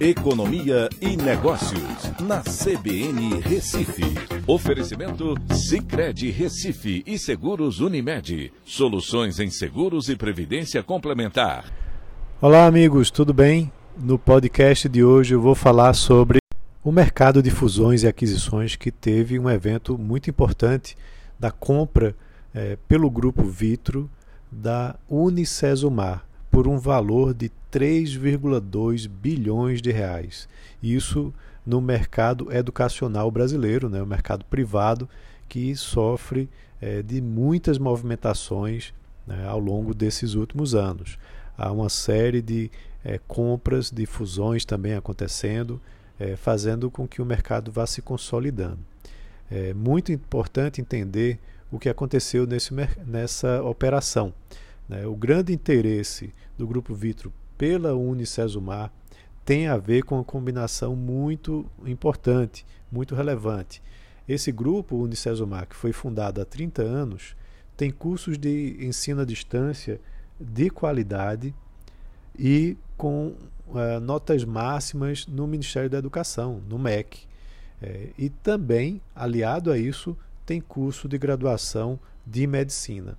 Economia e Negócios, na CBN Recife. Oferecimento Cicred Recife e Seguros Unimed. Soluções em seguros e previdência complementar. Olá, amigos, tudo bem? No podcast de hoje eu vou falar sobre o mercado de fusões e aquisições que teve um evento muito importante da compra eh, pelo grupo Vitro da Unicesumar por um valor de 3,2 bilhões de reais. Isso no mercado educacional brasileiro, né, o mercado privado que sofre é, de muitas movimentações né, ao longo desses últimos anos. Há uma série de é, compras, de fusões também acontecendo, é, fazendo com que o mercado vá se consolidando. É muito importante entender o que aconteceu nesse, nessa operação. Né? O grande interesse do Grupo Vitro pela Unicesumar tem a ver com uma combinação muito importante, muito relevante. Esse grupo Unicesumar, que foi fundado há 30 anos, tem cursos de ensino à distância de qualidade e com uh, notas máximas no Ministério da Educação, no MEC. É, e também, aliado a isso, tem curso de graduação de medicina.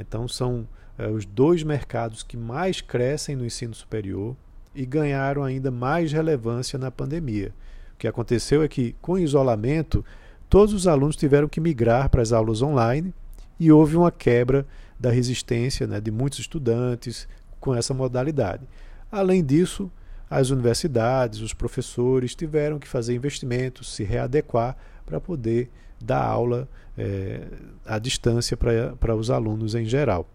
Então, são é, os dois mercados que mais crescem no ensino superior e ganharam ainda mais relevância na pandemia. O que aconteceu é que, com o isolamento, todos os alunos tiveram que migrar para as aulas online e houve uma quebra da resistência né, de muitos estudantes com essa modalidade. Além disso, as universidades, os professores tiveram que fazer investimentos, se readequar para poder dar aula é, à distância para os alunos em geral.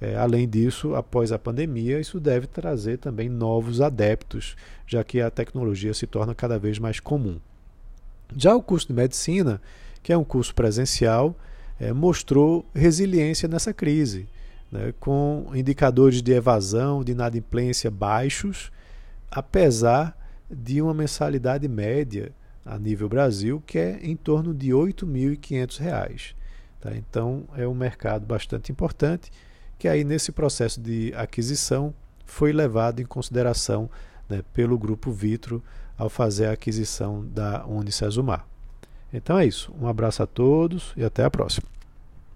É, além disso, após a pandemia, isso deve trazer também novos adeptos, já que a tecnologia se torna cada vez mais comum. Já o curso de medicina, que é um curso presencial, é, mostrou resiliência nessa crise, né, com indicadores de evasão, de inadimplência baixos, apesar de uma mensalidade média a nível Brasil que é em torno de R$ 8.500. Tá? Então é um mercado bastante importante que aí nesse processo de aquisição foi levado em consideração né, pelo grupo Vitro ao fazer a aquisição da Unicesumar. Então é isso. Um abraço a todos e até a próxima.